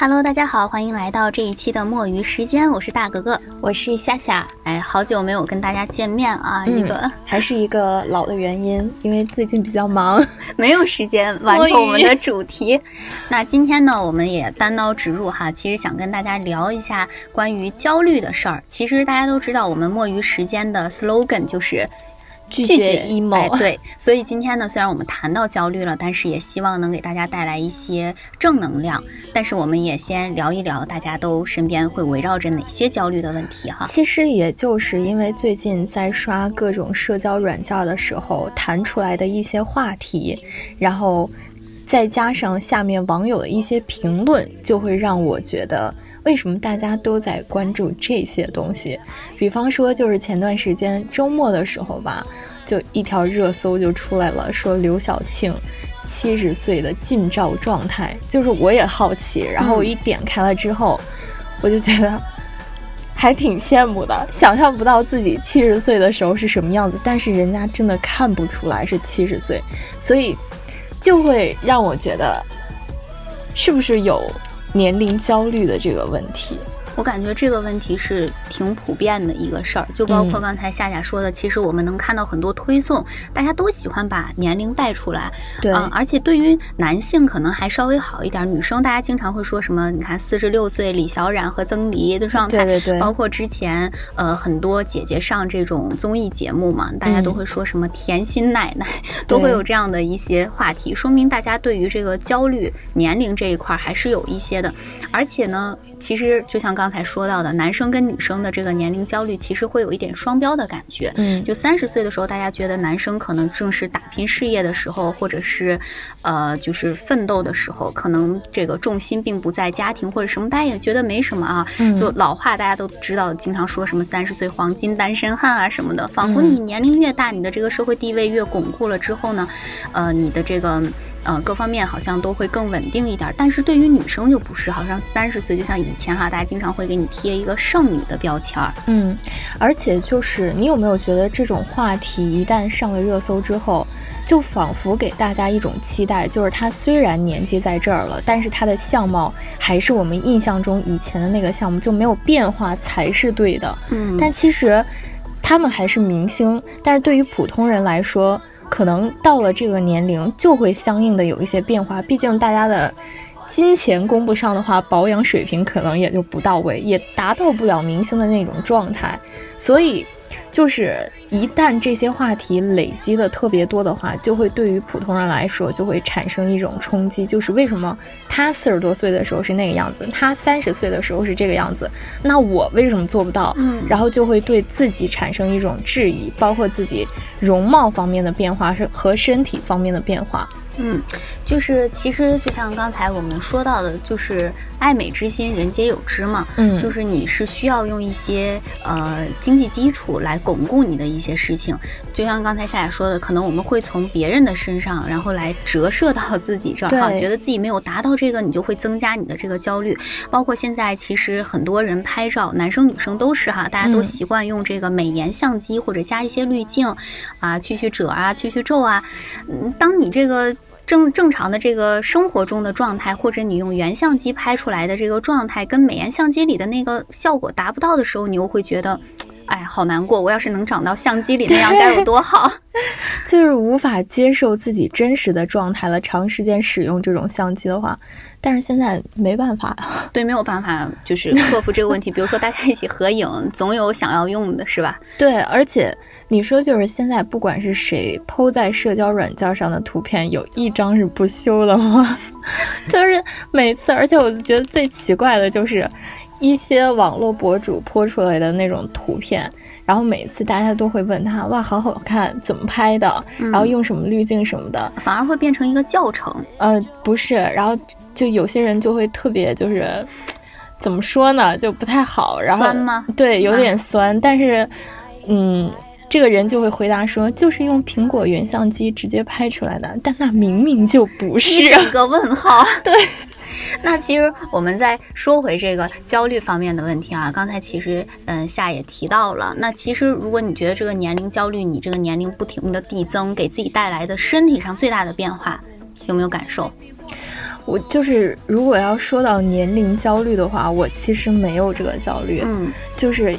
Hello，大家好，欢迎来到这一期的墨鱼时间，我是大格格，我是夏夏。哎，好久没有跟大家见面啊，一个还是一个老的原因，因为最近比较忙，没有时间完成我们的主题。那今天呢，我们也单刀直入哈，其实想跟大家聊一下关于焦虑的事儿。其实大家都知道，我们墨鱼时间的 slogan 就是。拒绝 emo，对，所以今天呢，虽然我们谈到焦虑了，但是也希望能给大家带来一些正能量。但是我们也先聊一聊，大家都身边会围绕着哪些焦虑的问题哈。其实也就是因为最近在刷各种社交软件的时候弹出来的一些话题，然后再加上下面网友的一些评论，就会让我觉得。为什么大家都在关注这些东西？比方说，就是前段时间周末的时候吧，就一条热搜就出来了，说刘晓庆七十岁的近照状态。就是我也好奇，然后我一点开了之后，我就觉得还挺羡慕的，想象不到自己七十岁的时候是什么样子。但是人家真的看不出来是七十岁，所以就会让我觉得，是不是有？年龄焦虑的这个问题。我感觉这个问题是挺普遍的一个事儿，就包括刚才夏夏说的，其实我们能看到很多推送，大家都喜欢把年龄带出来，对，而且对于男性可能还稍微好一点，女生大家经常会说什么？你看四十六岁李小冉和曾黎的状态，对对对，包括之前呃很多姐姐上这种综艺节目嘛，大家都会说什么甜心奶奶，都会有这样的一些话题，说明大家对于这个焦虑年龄这一块还是有一些的，而且呢，其实就像刚。刚才说到的男生跟女生的这个年龄焦虑，其实会有一点双标的感觉。嗯，就三十岁的时候，大家觉得男生可能正是打拼事业的时候，或者是，呃，就是奋斗的时候，可能这个重心并不在家庭或者什么，大家也觉得没什么啊。就老话大家都知道，经常说什么三十岁黄金单身汉啊什么的，仿佛你年龄越大，你的这个社会地位越巩固了之后呢，呃，你的这个。嗯，各方面好像都会更稳定一点，但是对于女生就不是，好像三十岁就像以前哈，大家经常会给你贴一个剩女的标签儿。嗯，而且就是你有没有觉得这种话题一旦上了热搜之后，就仿佛给大家一种期待，就是他虽然年纪在这儿了，但是他的相貌还是我们印象中以前的那个项目就没有变化才是对的。嗯，但其实他们还是明星，但是对于普通人来说。可能到了这个年龄，就会相应的有一些变化。毕竟大家的金钱供不上的话，保养水平可能也就不到位，也达到不了明星的那种状态。所以。就是一旦这些话题累积的特别多的话，就会对于普通人来说就会产生一种冲击。就是为什么他四十多岁的时候是那个样子，他三十岁的时候是这个样子，那我为什么做不到？嗯，然后就会对自己产生一种质疑，包括自己容貌方面的变化是和身体方面的变化。嗯，就是其实就像刚才我们说到的，就是爱美之心，人皆有之嘛。嗯，就是你是需要用一些呃经济基础来巩固你的一些事情。就像刚才夏夏说的，可能我们会从别人的身上，然后来折射到自己这儿哈，觉得自己没有达到这个，你就会增加你的这个焦虑。包括现在其实很多人拍照，男生女生都是哈，大家都习惯用这个美颜相机或者加一些滤镜啊，去去褶啊，去去皱啊。嗯，当你这个。正正常的这个生活中的状态，或者你用原相机拍出来的这个状态，跟美颜相机里的那个效果达不到的时候，你又会觉得，哎，好难过。我要是能长到相机里那样，该有多好。就是无法接受自己真实的状态了。长时间使用这种相机的话，但是现在没办法，对，没有办法，就是克服这个问题。比如说大家一起合影，总有想要用的，是吧？对，而且你说就是现在，不管是谁抛在社交软件上的图片，有一张是不修的吗？就是每次，而且我就觉得最奇怪的就是一些网络博主泼出来的那种图片。然后每次大家都会问他，哇，好好看，怎么拍的？然后用什么滤镜什么的，反而会变成一个教程。呃，不是，然后就有些人就会特别就是，怎么说呢，就不太好。然后酸吗？对，有点酸。但是，嗯，这个人就会回答说，就是用苹果原相机直接拍出来的，但那明明就不是。一个问号。对。那其实我们再说回这个焦虑方面的问题啊，刚才其实嗯夏也提到了。那其实如果你觉得这个年龄焦虑，你这个年龄不停的递增，给自己带来的身体上最大的变化，有没有感受？我就是如果要说到年龄焦虑的话，我其实没有这个焦虑。嗯，就是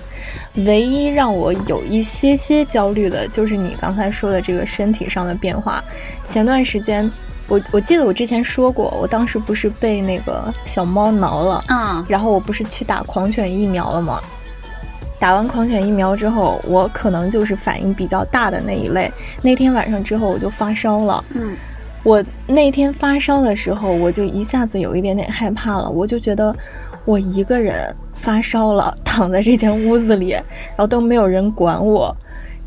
唯一让我有一些些焦虑的，就是你刚才说的这个身体上的变化。前段时间，我我记得我之前说过，我当时不是被那个小猫挠了，啊，然后我不是去打狂犬疫苗了吗？打完狂犬疫苗之后，我可能就是反应比较大的那一类。那天晚上之后，我就发烧了。嗯，我那天发烧的时候，我就一下子有一点点害怕了。我就觉得我一个人发烧了，躺在这间屋子里，然后都没有人管我。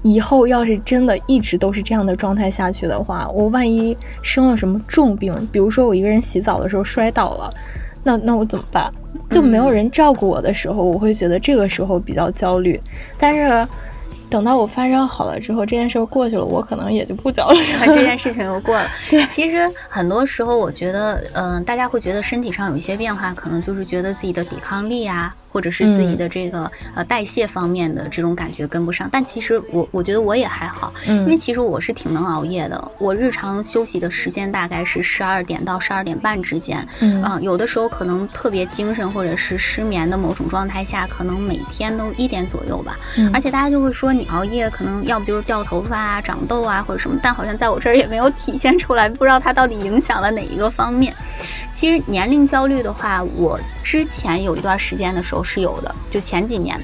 以后要是真的一直都是这样的状态下去的话，我万一生了什么重病，比如说我一个人洗澡的时候摔倒了。那那我怎么办？就没有人照顾我的时候，我会觉得这个时候比较焦虑。但是等到我发烧好了之后，这件事过去了，我可能也就不焦虑了。这件事情又过了。对，其实很多时候，我觉得，嗯，大家会觉得身体上有一些变化，可能就是觉得自己的抵抗力啊。或者是自己的这个呃代谢方面的这种感觉跟不上，但其实我我觉得我也还好，因为其实我是挺能熬夜的。我日常休息的时间大概是十二点到十二点半之间，嗯，有的时候可能特别精神或者是失眠的某种状态下，可能每天都一点左右吧。而且大家就会说你熬夜可能要不就是掉头发啊、长痘啊或者什么，但好像在我这儿也没有体现出来，不知道它到底影响了哪一个方面。其实年龄焦虑的话，我之前有一段时间的时候是有的，就前几年。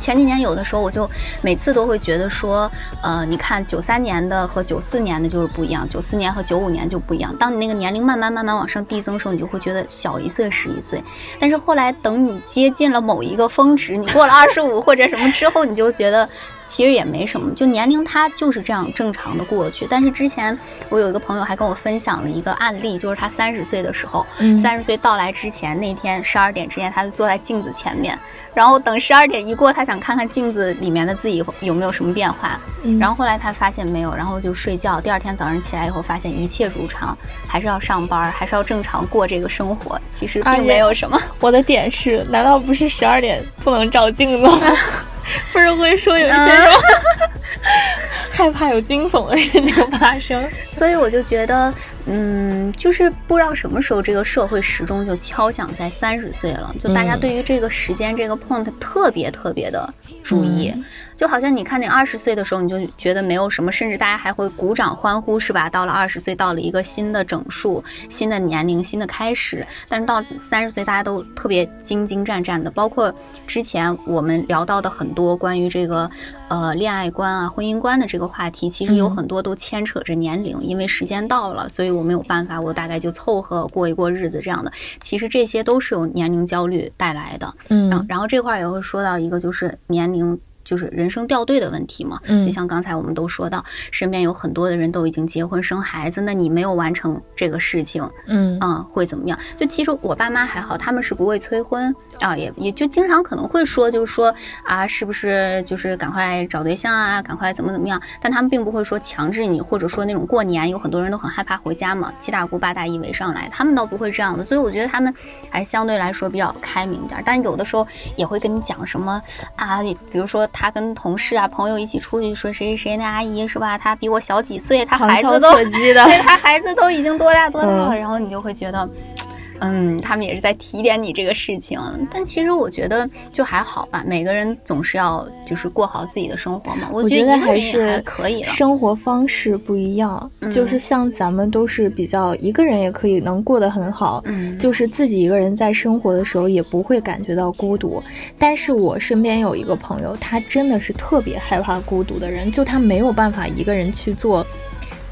前几年有的时候，我就每次都会觉得说，呃，你看九三年的和九四年的就是不一样，九四年和九五年就不一样。当你那个年龄慢慢慢慢往上递增的时候，你就会觉得小一岁是一岁。但是后来等你接近了某一个峰值，你过了二十五或者什么之后，你就觉得。其实也没什么，就年龄它就是这样正常的过去。但是之前我有一个朋友还跟我分享了一个案例，就是他三十岁的时候，三十岁到来之前那天十二点之前，他就坐在镜子前面，然后等十二点一过，他想看看镜子里面的自己有没有什么变化。然后后来他发现没有，然后就睡觉。第二天早上起来以后，发现一切如常，还是要上班，还是要正常过这个生活。其实并没有什么。我的点是，难道不是十二点不能照镜子吗？不是会说有一些什么 害怕有惊悚的事情发生，所以我就觉得，嗯，就是不知道什么时候这个社会时钟就敲响在三十岁了，就大家对于这个时间这个 point 特别特别的注意。就好像你看，你二十岁的时候，你就觉得没有什么，甚至大家还会鼓掌欢呼，是吧？到了二十岁，到了一个新的整数、新的年龄、新的开始。但是到三十岁，大家都特别兢兢战战的。包括之前我们聊到的很多关于这个呃恋爱观啊、婚姻观的这个话题，其实有很多都牵扯着年龄，因为时间到了，所以我没有办法，我大概就凑合过一过日子这样的。其实这些都是有年龄焦虑带来的。嗯，然后这块也会说到一个，就是年龄。就是人生掉队的问题嘛，嗯就像刚才我们都说到，身边有很多的人都已经结婚生孩子，那你没有完成这个事情，嗯啊，会怎么样？就其实我爸妈还好，他们是不会催婚啊，也也就经常可能会说，就是说啊，是不是就是赶快找对象啊，赶快怎么怎么样？但他们并不会说强制你，或者说那种过年有很多人都很害怕回家嘛，七大姑八大姨围上来，他们倒不会这样的。所以我觉得他们还相对来说比较开明一点，但有的时候也会跟你讲什么啊，比如说。他跟同事啊、朋友一起出去，说谁谁谁那阿姨是吧？她比我小几岁，她孩子都，对，她孩子都已经多大多大了，然后你就会觉得。嗯，他们也是在提点你这个事情，但其实我觉得就还好吧。每个人总是要就是过好自己的生活嘛。我觉得还是可以。生活方式不一样，就是像咱们都是比较一个人也可以能过得很好，嗯，就是自己一个人在生活的时候也不会感觉到孤独。但是我身边有一个朋友，他真的是特别害怕孤独的人，就他没有办法一个人去做。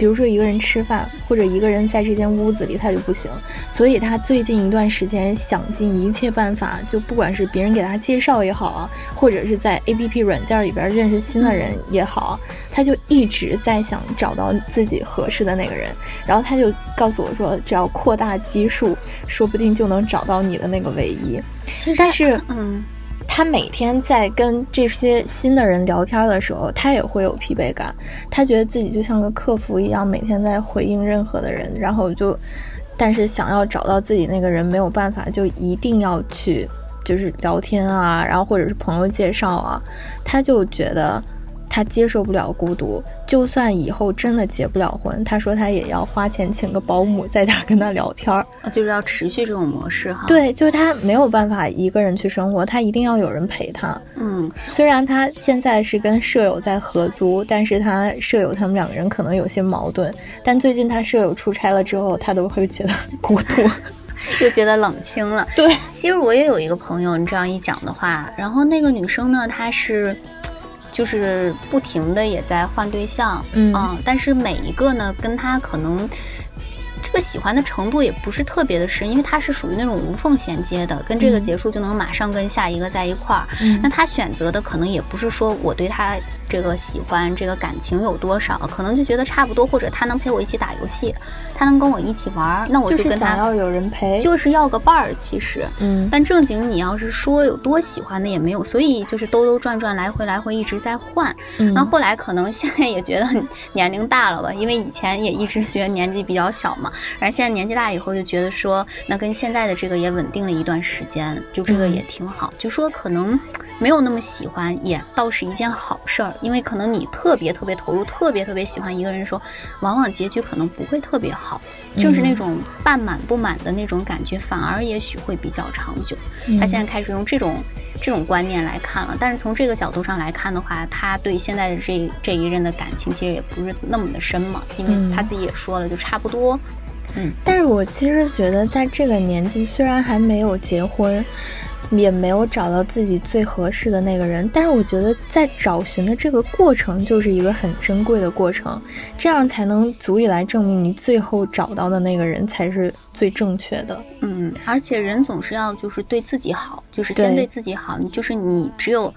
比如说一个人吃饭，或者一个人在这间屋子里，他就不行。所以他最近一段时间想尽一切办法，就不管是别人给他介绍也好啊，或者是在 A P P 软件里边认识新的人也好，他就一直在想找到自己合适的那个人。然后他就告诉我说，只要扩大基数，说不定就能找到你的那个唯一。但是，嗯。他每天在跟这些新的人聊天的时候，他也会有疲惫感。他觉得自己就像个客服一样，每天在回应任何的人，然后就，但是想要找到自己那个人没有办法，就一定要去就是聊天啊，然后或者是朋友介绍啊，他就觉得他接受不了孤独，就算以后真的结不了婚，他说他也要花钱请个保姆在家跟他聊天儿，就是要持续这种模式哈。对，就是他没有办法一个人去生活，他一定要有人陪他。嗯，虽然他现在是跟舍友在合租，但是他舍友他们两个人可能有些矛盾。但最近他舍友出差了之后，他都会觉得孤独，又觉得冷清了。对，其实我也有一个朋友，你这样一讲的话，然后那个女生呢，她是。就是不停的也在换对象，嗯，但是每一个呢，跟他可能这个喜欢的程度也不是特别的深，因为他是属于那种无缝衔接的，跟这个结束就能马上跟下一个在一块儿。那他选择的可能也不是说我对他这个喜欢这个感情有多少，可能就觉得差不多，或者他能陪我一起打游戏。他能跟我一起玩，那我就跟他要有人陪，就是要个伴儿。其实，嗯，但正经你要是说有多喜欢的也没有，所以就是兜兜转转，来回来回一直在换。嗯那后来可能现在也觉得 年龄大了吧，因为以前也一直觉得年纪比较小嘛，然后现在年纪大以后就觉得说，那跟现在的这个也稳定了一段时间，就这个也挺好。就说可能。没有那么喜欢，也倒是一件好事儿，因为可能你特别特别投入，特别特别喜欢一个人的时候，往往结局可能不会特别好，就是那种半满不满的那种感觉，反而也许会比较长久。他现在开始用这种这种观念来看了，但是从这个角度上来看的话，他对现在的这这一任的感情其实也不是那么的深嘛，因为他自己也说了，就差不多。嗯，但是我其实觉得在这个年纪，虽然还没有结婚。也没有找到自己最合适的那个人，但是我觉得在找寻的这个过程就是一个很珍贵的过程，这样才能足以来证明你最后找到的那个人才是最正确的。嗯，而且人总是要就是对自己好，就是先对自己好，就是你只有，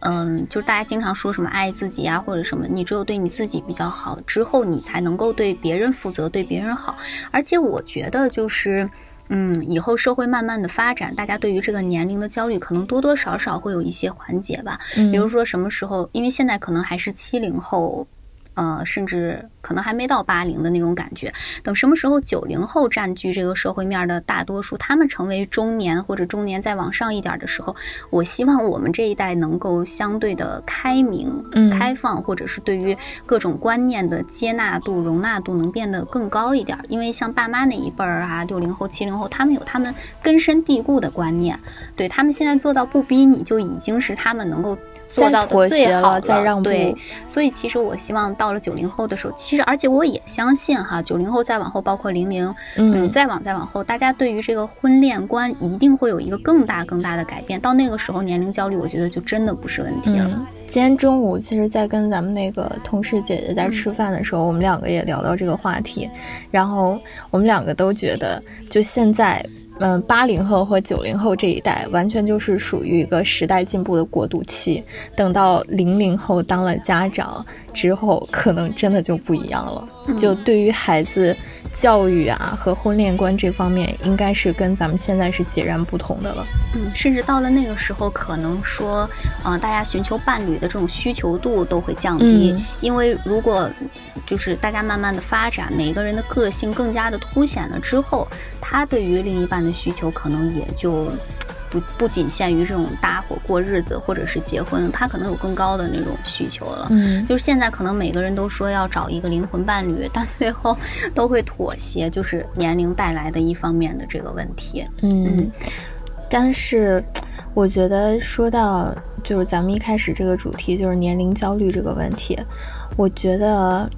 嗯，就是大家经常说什么爱自己啊或者什么，你只有对你自己比较好之后，你才能够对别人负责，对别人好。而且我觉得就是。嗯，以后社会慢慢的发展，大家对于这个年龄的焦虑可能多多少少会有一些缓解吧。比如说什么时候，因为现在可能还是七零后。呃，甚至可能还没到八零的那种感觉。等什么时候九零后占据这个社会面的大多数，他们成为中年或者中年再往上一点的时候，我希望我们这一代能够相对的开明、开放，或者是对于各种观念的接纳度、容纳度能变得更高一点。因为像爸妈那一辈儿啊，六零后、七零后，他们有他们根深蒂固的观念，对他们现在做到不逼你就已经是他们能够。做到的最好了，对，所以其实我希望到了九零后的时候，其实而且我也相信哈，九零后再往后，包括零零，嗯，再往再往后，大家对于这个婚恋观一定会有一个更大更大的改变。到那个时候，年龄焦虑，我觉得就真的不是问题了。今天中午，其实，在跟咱们那个同事姐姐在吃饭的时候，我们两个也聊到这个话题，然后我们两个都觉得，就现在。嗯，八零后和九零后这一代完全就是属于一个时代进步的过渡期。等到零零后当了家长之后，可能真的就不一样了。就对于孩子教育啊和婚恋观这方面，应该是跟咱们现在是截然不同的了。嗯，甚至到了那个时候，可能说，呃，大家寻求伴侣的这种需求度都会降低，因为如果就是大家慢慢的发展，每个人的个性更加的凸显了之后，他对于另一半的需求可能也就。不不仅限于这种搭伙过日子，或者是结婚，他可能有更高的那种需求了。嗯，就是现在可能每个人都说要找一个灵魂伴侣，但最后 都会妥协，就是年龄带来的一方面的这个问题。嗯，但是我觉得说到就是咱们一开始这个主题就是年龄焦虑这个问题，我觉得。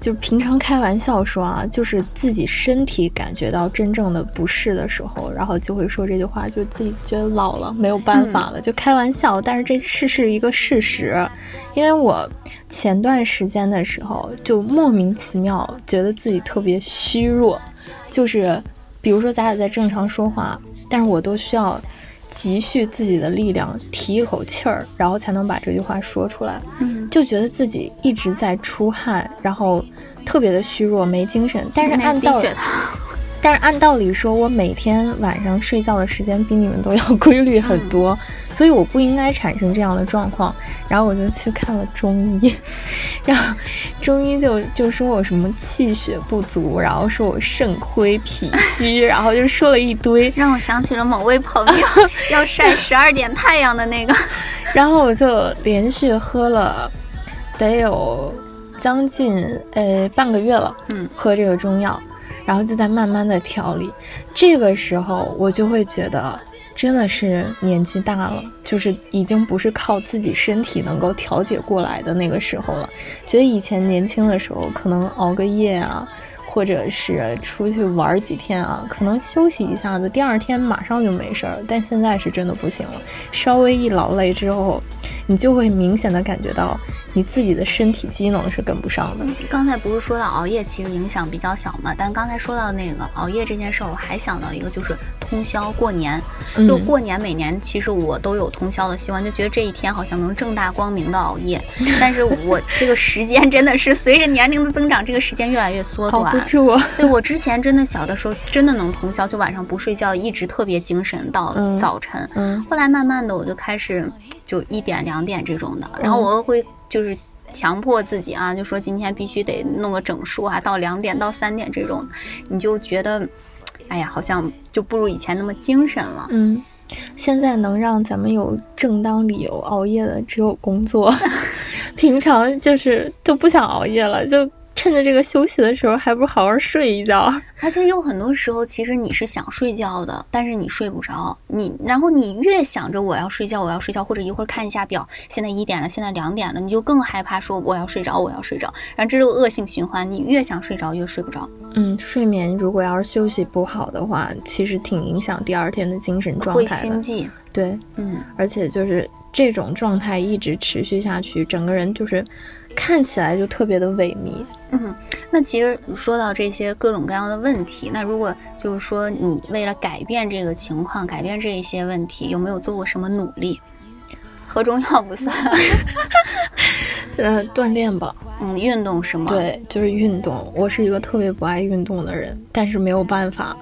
就是平常开玩笑说啊，就是自己身体感觉到真正的不适的时候，然后就会说这句话，就自己觉得老了没有办法了，就开玩笑。但是这是是一个事实，因为我前段时间的时候就莫名其妙觉得自己特别虚弱，就是比如说咱俩在正常说话，但是我都需要。积蓄自己的力量，提一口气儿，然后才能把这句话说出来。嗯，就觉得自己一直在出汗，然后特别的虚弱，没精神。但是按道理。但是按道理说，我每天晚上睡觉的时间比你们都要规律很多，所以我不应该产生这样的状况。然后我就去看了中医，然后中医就就说我什么气血不足，然后说我肾亏脾虚，然后就说了一堆，让我想起了某位朋友 要晒十二点太阳的那个。然后我就连续喝了得有将近呃半个月了，嗯，喝这个中药，然后就在慢慢的调理。这个时候我就会觉得，真的是年纪大了，就是已经不是靠自己身体能够调节过来的那个时候了。觉得以前年轻的时候，可能熬个夜啊。或者是出去玩几天啊，可能休息一下子，第二天马上就没事儿。但现在是真的不行了，稍微一劳累之后，你就会明显的感觉到你自己的身体机能是跟不上的。刚才不是说到熬夜其实影响比较小嘛？但刚才说到那个熬夜这件事儿，我还想到一个，就是通宵过年。就过年每年其实我都有通宵的习惯，就觉得这一天好像能正大光明的熬夜。但是我这个时间真的是随着年龄的增长，这个时间越来越缩 短。住。对我之前真的小的时候真的能通宵，就晚上不睡觉，一直特别精神到早晨。嗯，后来慢慢的我就开始就一点两点这种的，然后我会就是强迫自己啊，就说今天必须得弄个整数啊，到两点到三点这种，你就觉得，哎呀，好像就不如以前那么精神了。嗯，现在能让咱们有正当理由熬夜的只有工作，平常就是都不想熬夜了，就。趁着这个休息的时候，还不如好好睡一觉。而且有很多时候，其实你是想睡觉的，但是你睡不着。你然后你越想着我要睡觉，我要睡觉，或者一会儿看一下表，现在一点了，现在两点了，你就更害怕说我要睡着，我要睡着。然后这是个恶性循环，你越想睡着越睡不着。嗯，睡眠如果要是休息不好的话，其实挺影响第二天的精神状态的。会心悸。对，嗯，而且就是这种状态一直持续下去，整个人就是看起来就特别的萎靡。嗯，那其实说到这些各种各样的问题，那如果就是说你为了改变这个情况，改变这一些问题，有没有做过什么努力？喝中药不算，呃，锻炼吧，嗯，运动是吗？对，就是运动。我是一个特别不爱运动的人，但是没有办法，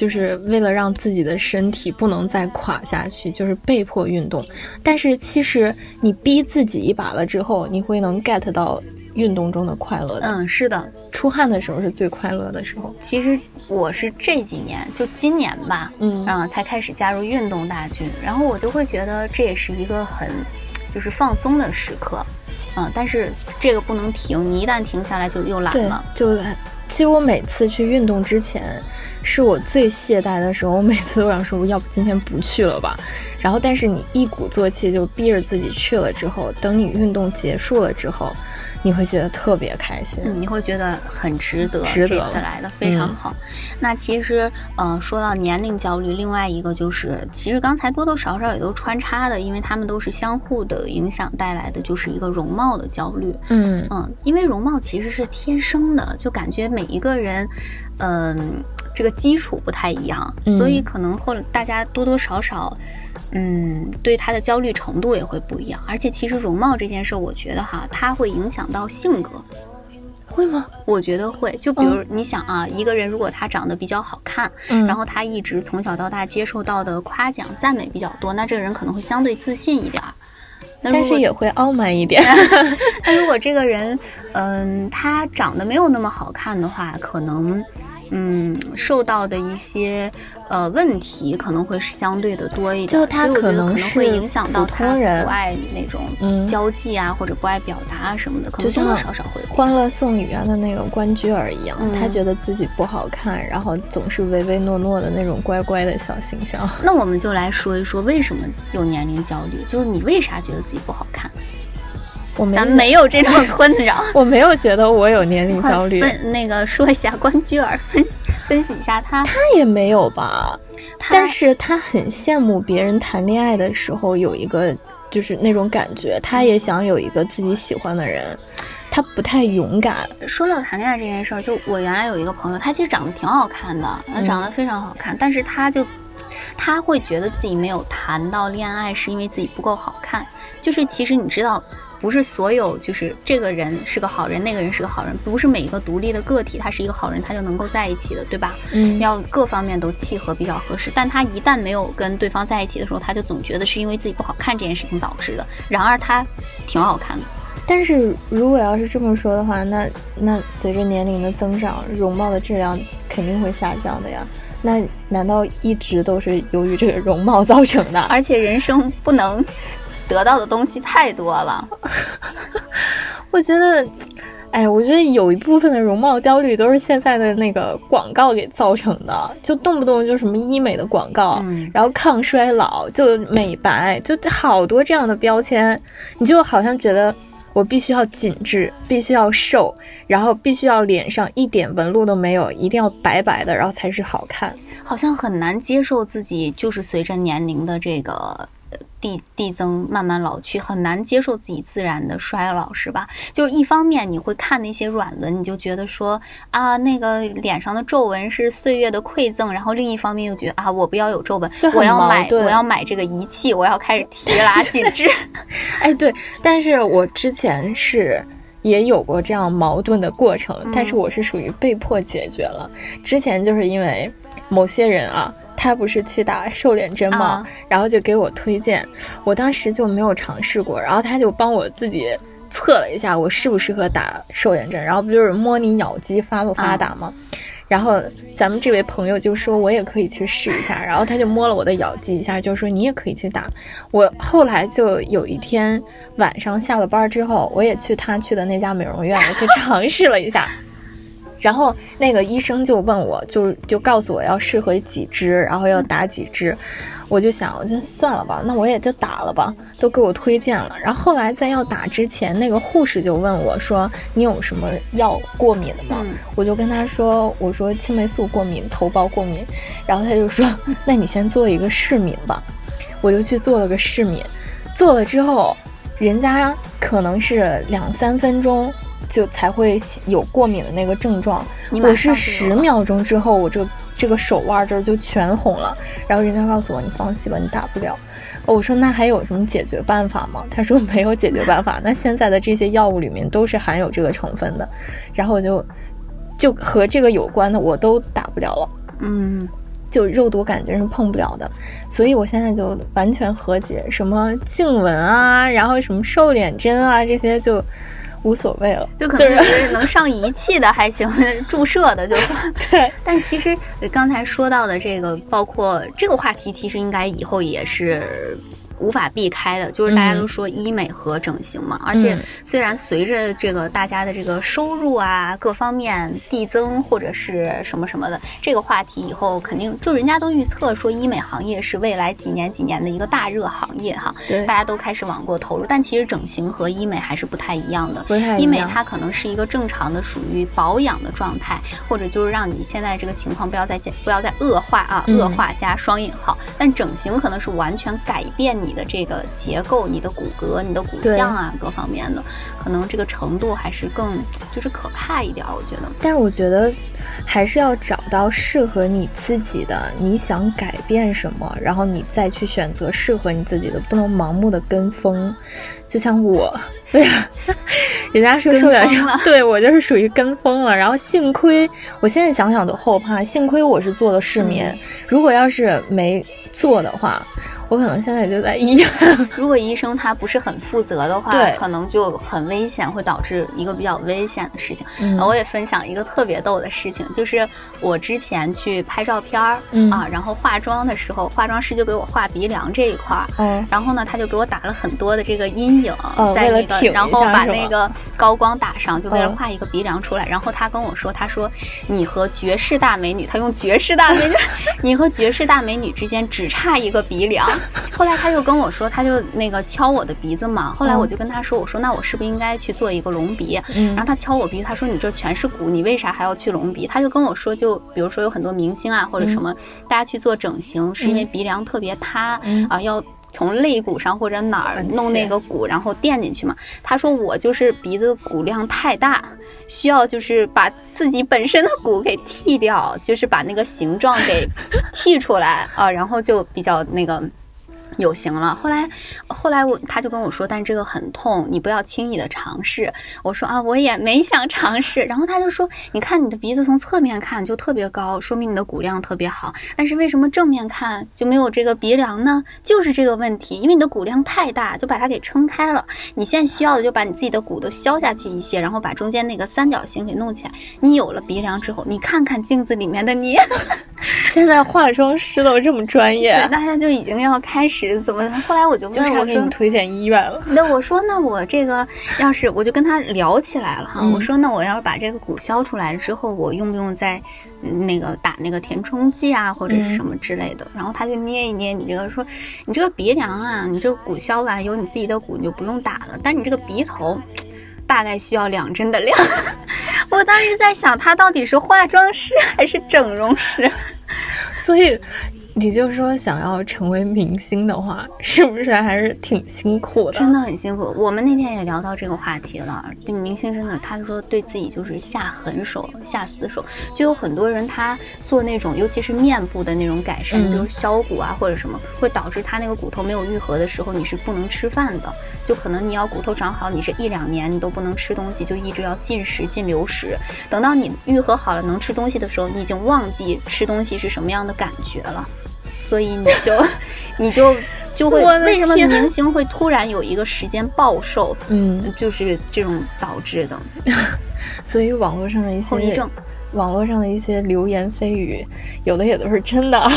就是为了让自己的身体不能再垮下去，就是被迫运动。但是其实你逼自己一把了之后，你会能 get 到。运动中的快乐，嗯，是的，出汗的时候是最快乐的时候。其实我是这几年，就今年吧，嗯，然后才开始加入运动大军，然后我就会觉得这也是一个很，就是放松的时刻，嗯，但是这个不能停，你一旦停下来就又懒了，就。其实我每次去运动之前，是我最懈怠的时候，我每次都想说，要不今天不去了吧。然后，但是你一鼓作气就逼着自己去了之后，等你运动结束了之后。你会觉得特别开心，你会觉得很值得，值得这次来的非常好。那其实，呃，说到年龄焦虑，另外一个就是，其实刚才多多少少也都穿插的，因为他们都是相互的影响带来的，就是一个容貌的焦虑。嗯嗯，因为容貌其实是天生的，就感觉每一个人，嗯，这个基础不太一样，所以可能后大家多多少少。嗯，对他的焦虑程度也会不一样，而且其实容貌这件事，我觉得哈，它会影响到性格，会吗？我觉得会。就比如你想啊，一个人如果他长得比较好看，嗯，然后他一直从小到大接受到的夸奖、赞美比较多，那这个人可能会相对自信一点儿，但是也会傲慢一点。那如果这个人，嗯，他长得没有那么好看的话，可能。嗯，受到的一些呃问题可能会相对的多一点，就他可能会影响到他不爱那种交际啊，或者不爱表达啊什么的，可能多多少少会。欢乐颂里面的那个关雎尔一样，他觉得自己不好看，然后总是唯唯诺诺的那种乖乖的小形象。那我们就来说一说为什么有年龄焦虑，就是你为啥觉得自己不好看？咱没有这种困扰，我没有觉得我有年龄焦虑。那个说一下关雎尔，分析分析一下他，他也没有吧？但是他很羡慕别人谈恋爱的时候有一个就是那种感觉，他也想有一个自己喜欢的人，他不太勇敢。说到谈恋爱这件事儿，就我原来有一个朋友，他其实长得挺好看的，长得非常好看，但是他就他会觉得自己没有谈到恋爱，是因为自己不够好看。就是其实你知道。不是所有，就是这个人是个好人，那个人是个好人，不是每一个独立的个体，他是一个好人，他就能够在一起的，对吧？嗯，要各方面都契合，比较合适。但他一旦没有跟对方在一起的时候，他就总觉得是因为自己不好看这件事情导致的。然而他挺好看的。但是如果要是这么说的话，那那随着年龄的增长，容貌的质量肯定会下降的呀。那难道一直都是由于这个容貌造成的？而且人生不能。得到的东西太多了，我觉得。哎，我觉得有一部分的容貌焦虑都是现在的那个广告给造成的，就动不动就什么医美的广告，然后抗衰老，就美白，就好多这样的标签，你就好像觉得我必须要紧致，必须要瘦，然后必须要脸上一点纹路都没有，一定要白白的，然后才是好看，好像很难接受自己就是随着年龄的这个。递递增，慢慢老去，很难接受自己自然的衰老，是吧？就是一方面你会看那些软文，你就觉得说啊，那个脸上的皱纹是岁月的馈赠，然后另一方面又觉得啊，我不要有皱纹，我要买，我要买这个仪器，我要开始提 拉紧致。哎，对，但是我之前是也有过这样矛盾的过程，但是我是属于被迫解决了。之前就是因为某些人啊。他不是去打瘦脸针吗？然后就给我推荐，我当时就没有尝试过，然后他就帮我自己测了一下我适不适合打瘦脸针，然后不就是摸你咬肌发不发达吗？然后咱们这位朋友就说我也可以去试一下，然后他就摸了我的咬肌一下，就说你也可以去打。我后来就有一天晚上下了班之后，我也去他去的那家美容院，我去尝试了一下。然后那个医生就问我，就就告诉我要适合几支，然后要打几支，我就想，我就算了吧，那我也就打了吧，都给我推荐了。然后后来在要打之前，那个护士就问我说：“你有什么药过敏的吗？”我就跟他说：“我说青霉素过敏，头孢过敏。”然后他就说：“ 那你先做一个试敏吧。”我就去做了个试敏，做了之后，人家可能是两三分钟。就才会有过敏的那个症状。我是十秒钟之后，我这这个手腕这儿就全红了。然后人家告诉我，你放弃吧，你打不了。我说那还有什么解决办法吗？他说没有解决办法。那现在的这些药物里面都是含有这个成分的。然后我就就和这个有关的我都打不了了。嗯，就肉毒杆菌是碰不了的。所以我现在就完全和解，什么颈纹啊，然后什么瘦脸针啊，这些就。无所谓了，就可能是能上仪器的还行，注射的就算。对，但是其实刚才说到的这个，包括这个话题，其实应该以后也是。无法避开的，就是大家都说医美和整形嘛。而且，虽然随着这个大家的这个收入啊各方面递增，或者是什么什么的，这个话题以后肯定就人家都预测说医美行业是未来几年几年的一个大热行业哈。对，大家都开始往过投入。但其实整形和医美还是不太一样的。不太一样。医美它可能是一个正常的属于保养的状态，或者就是让你现在这个情况不要再不要再恶化啊，恶化加双引号。但整形可能是完全改变你。你的这个结构、你的骨骼、你的骨相啊，各方面的，可能这个程度还是更就是可怕一点，我觉得。但是我觉得还是要找到适合你自己的，你想改变什么，然后你再去选择适合你自己的，不能盲目的跟风。就像我，对呀，人家说瘦脸针，对我就是属于跟风了。然后幸亏，我现在想想都后怕，幸亏我是做了失眠，如果要是没做的话。我可能现在就在医院。如果医生他不是很负责的话，对，可能就很危险，会导致一个比较危险的事情。嗯，我也分享一个特别逗的事情，就是我之前去拍照片儿啊，然后化妆的时候，化妆师就给我画鼻梁这一块儿，嗯，然后呢，他就给我打了很多的这个阴影，在那个，然后把那个高光打上，就为了画一个鼻梁出来。然后他跟我说，他说你和绝世大美女，他用绝世大美女，你和绝世大美女之间只差一个鼻梁。后来他又跟我说，他就那个敲我的鼻子嘛。后来我就跟他说，我说那我是不是应该去做一个隆鼻？然后他敲我鼻，他说你这全是骨，你为啥还要去隆鼻？他就跟我说，就比如说有很多明星啊或者什么，大家去做整形是因为鼻梁特别塌啊，要从肋骨上或者哪儿弄那个骨，然后垫进去嘛。他说我就是鼻子骨量太大，需要就是把自己本身的骨给剃掉，就是把那个形状给剃出来啊，然后就比较那个。有型了，后来，后来我他就跟我说，但这个很痛，你不要轻易的尝试。我说啊，我也没想尝试。然后他就说，你看你的鼻子从侧面看就特别高，说明你的骨量特别好。但是为什么正面看就没有这个鼻梁呢？就是这个问题，因为你的骨量太大，就把它给撑开了。你现在需要的就把你自己的骨头削下去一些，然后把中间那个三角形给弄起来。你有了鼻梁之后，你看看镜子里面的你。现在化妆师都这么专业，大家就已经要开始怎么？后来我就问我说：“推荐医院了。”那我说：“那我这个要是我就跟他聊起来了哈。我说：那我要是把这个骨消出来了之后，我用不用再那个打那个填充剂啊，或者是什么之类的？”然后他就捏一捏你这个，说：“你这个鼻梁啊，你这个骨消完有你自己的骨，你就不用打了。但你这个鼻头。”大概需要两针的量，我当时在想，他到底是化妆师还是整容师？所以。你就说想要成为明星的话，是不是还是挺辛苦的？真的很辛苦。我们那天也聊到这个话题了。这明星真的，他说对自己就是下狠手、下死手。就有很多人他做那种，尤其是面部的那种改善，比如削骨啊或者什么，会导致他那个骨头没有愈合的时候，你是不能吃饭的。就可能你要骨头长好，你是一两年你都不能吃东西，就一直要进食、进流食。等到你愈合好了能吃东西的时候，你已经忘记吃东西是什么样的感觉了。所以你就，你就就会为什么明星会突然有一个时间暴瘦？嗯，就是这种导致的。所以网络上的一些后遗症，网络上的一些流言蜚语，有的也都是真的。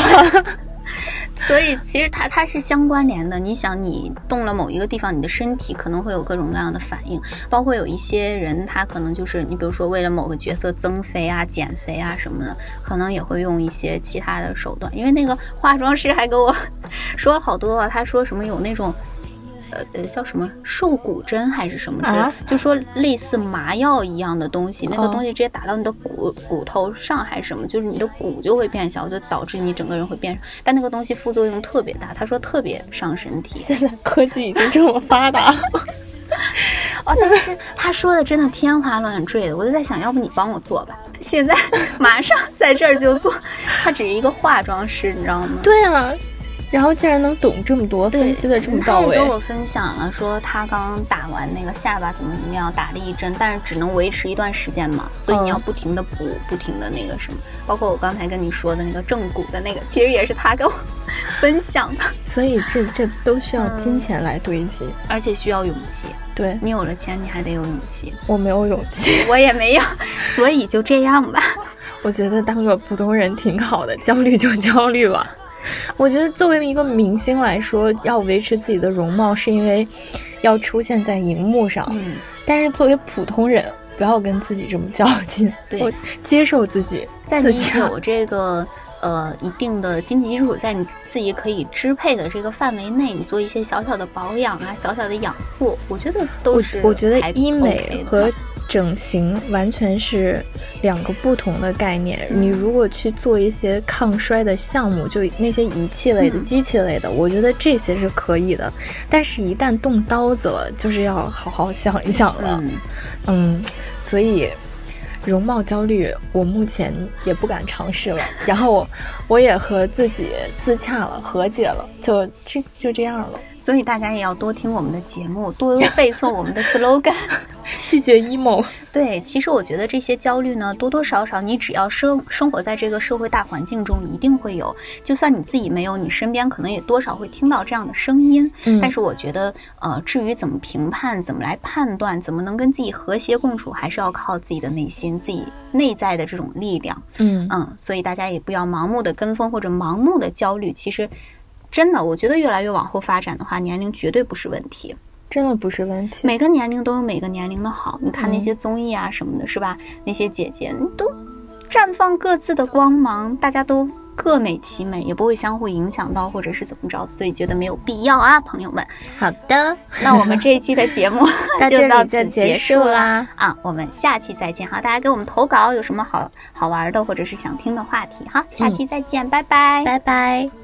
所以其实它它是相关联的。你想，你动了某一个地方，你的身体可能会有各种各样的反应。包括有一些人，他可能就是你比如说为了某个角色增肥啊、减肥啊什么的，可能也会用一些其他的手段。因为那个化妆师还跟我 说了好多，他说什么有那种。呃呃，叫什么瘦骨针还是什么针？就说类似麻药一样的东西，那个东西直接打到你的骨骨头上还是什么，就是你的骨就会变小，就导致你整个人会变。但那个东西副作用特别大，他说特别伤身体。现在科技已经这么发达了，哦，但是他说的真的天花乱坠的，我就在想，要不你帮我做吧？现在 马上在这儿就做。他只是一个化妆师，你知道吗？对啊。然后竟然能懂这么多，分析的这么到位。他跟我分享了，说他刚打完那个下巴怎么怎么样，打了一针，但是只能维持一段时间嘛，所以你要不停的补，不停的那个什么。包括我刚才跟你说的那个正骨的那个，其实也是他跟我分享的。所以这这都需要金钱来堆积，而且需要勇气。对你有了钱，你还得有勇气。我没有勇气，我也没有，所以就这样吧。我觉得当个普通人挺好的，焦虑就焦虑吧。我觉得作为一个明星来说，要维持自己的容貌，是因为要出现在荧幕上。嗯，但是作为普通人，不要跟自己这么较劲。对，接受自己，在你有这个呃一定的经济基础，在你自己可以支配的这个范围内，你做一些小小的保养啊，小小的养护，我觉得都是。我觉得医美和。整形完全是两个不同的概念。你如果去做一些抗衰的项目，就那些仪器类的、机器类的，我觉得这些是可以的。但是，一旦动刀子了，就是要好好想一想了。嗯，所以。容貌焦虑，我目前也不敢尝试了。然后，我也和自己自洽了，和解了，就这就这样了。所以大家也要多听我们的节目，多背诵我们的 slogan，拒绝 emo。对，其实我觉得这些焦虑呢，多多少少你只要生生活在这个社会大环境中，一定会有。就算你自己没有，你身边可能也多少会听到这样的声音。嗯。但是我觉得，呃，至于怎么评判，怎么来判断，怎么能跟自己和谐共处，还是要靠自己的内心。自己内在的这种力量，嗯嗯，所以大家也不要盲目的跟风或者盲目的焦虑。其实，真的，我觉得越来越往后发展的话，年龄绝对不是问题，真的不是问题。每个年龄都有每个年龄的好。你看那些综艺啊什么的，是吧？那些姐姐都绽放各自的光芒，大家都。各美其美，也不会相互影响到，或者是怎么着，所以觉得没有必要啊，朋友们。好的，那我们这一期的节目 就到此结束啦啊，我们下期再见。哈，大家给我们投稿，有什么好好玩的，或者是想听的话题，哈，下期再见，拜拜，拜拜。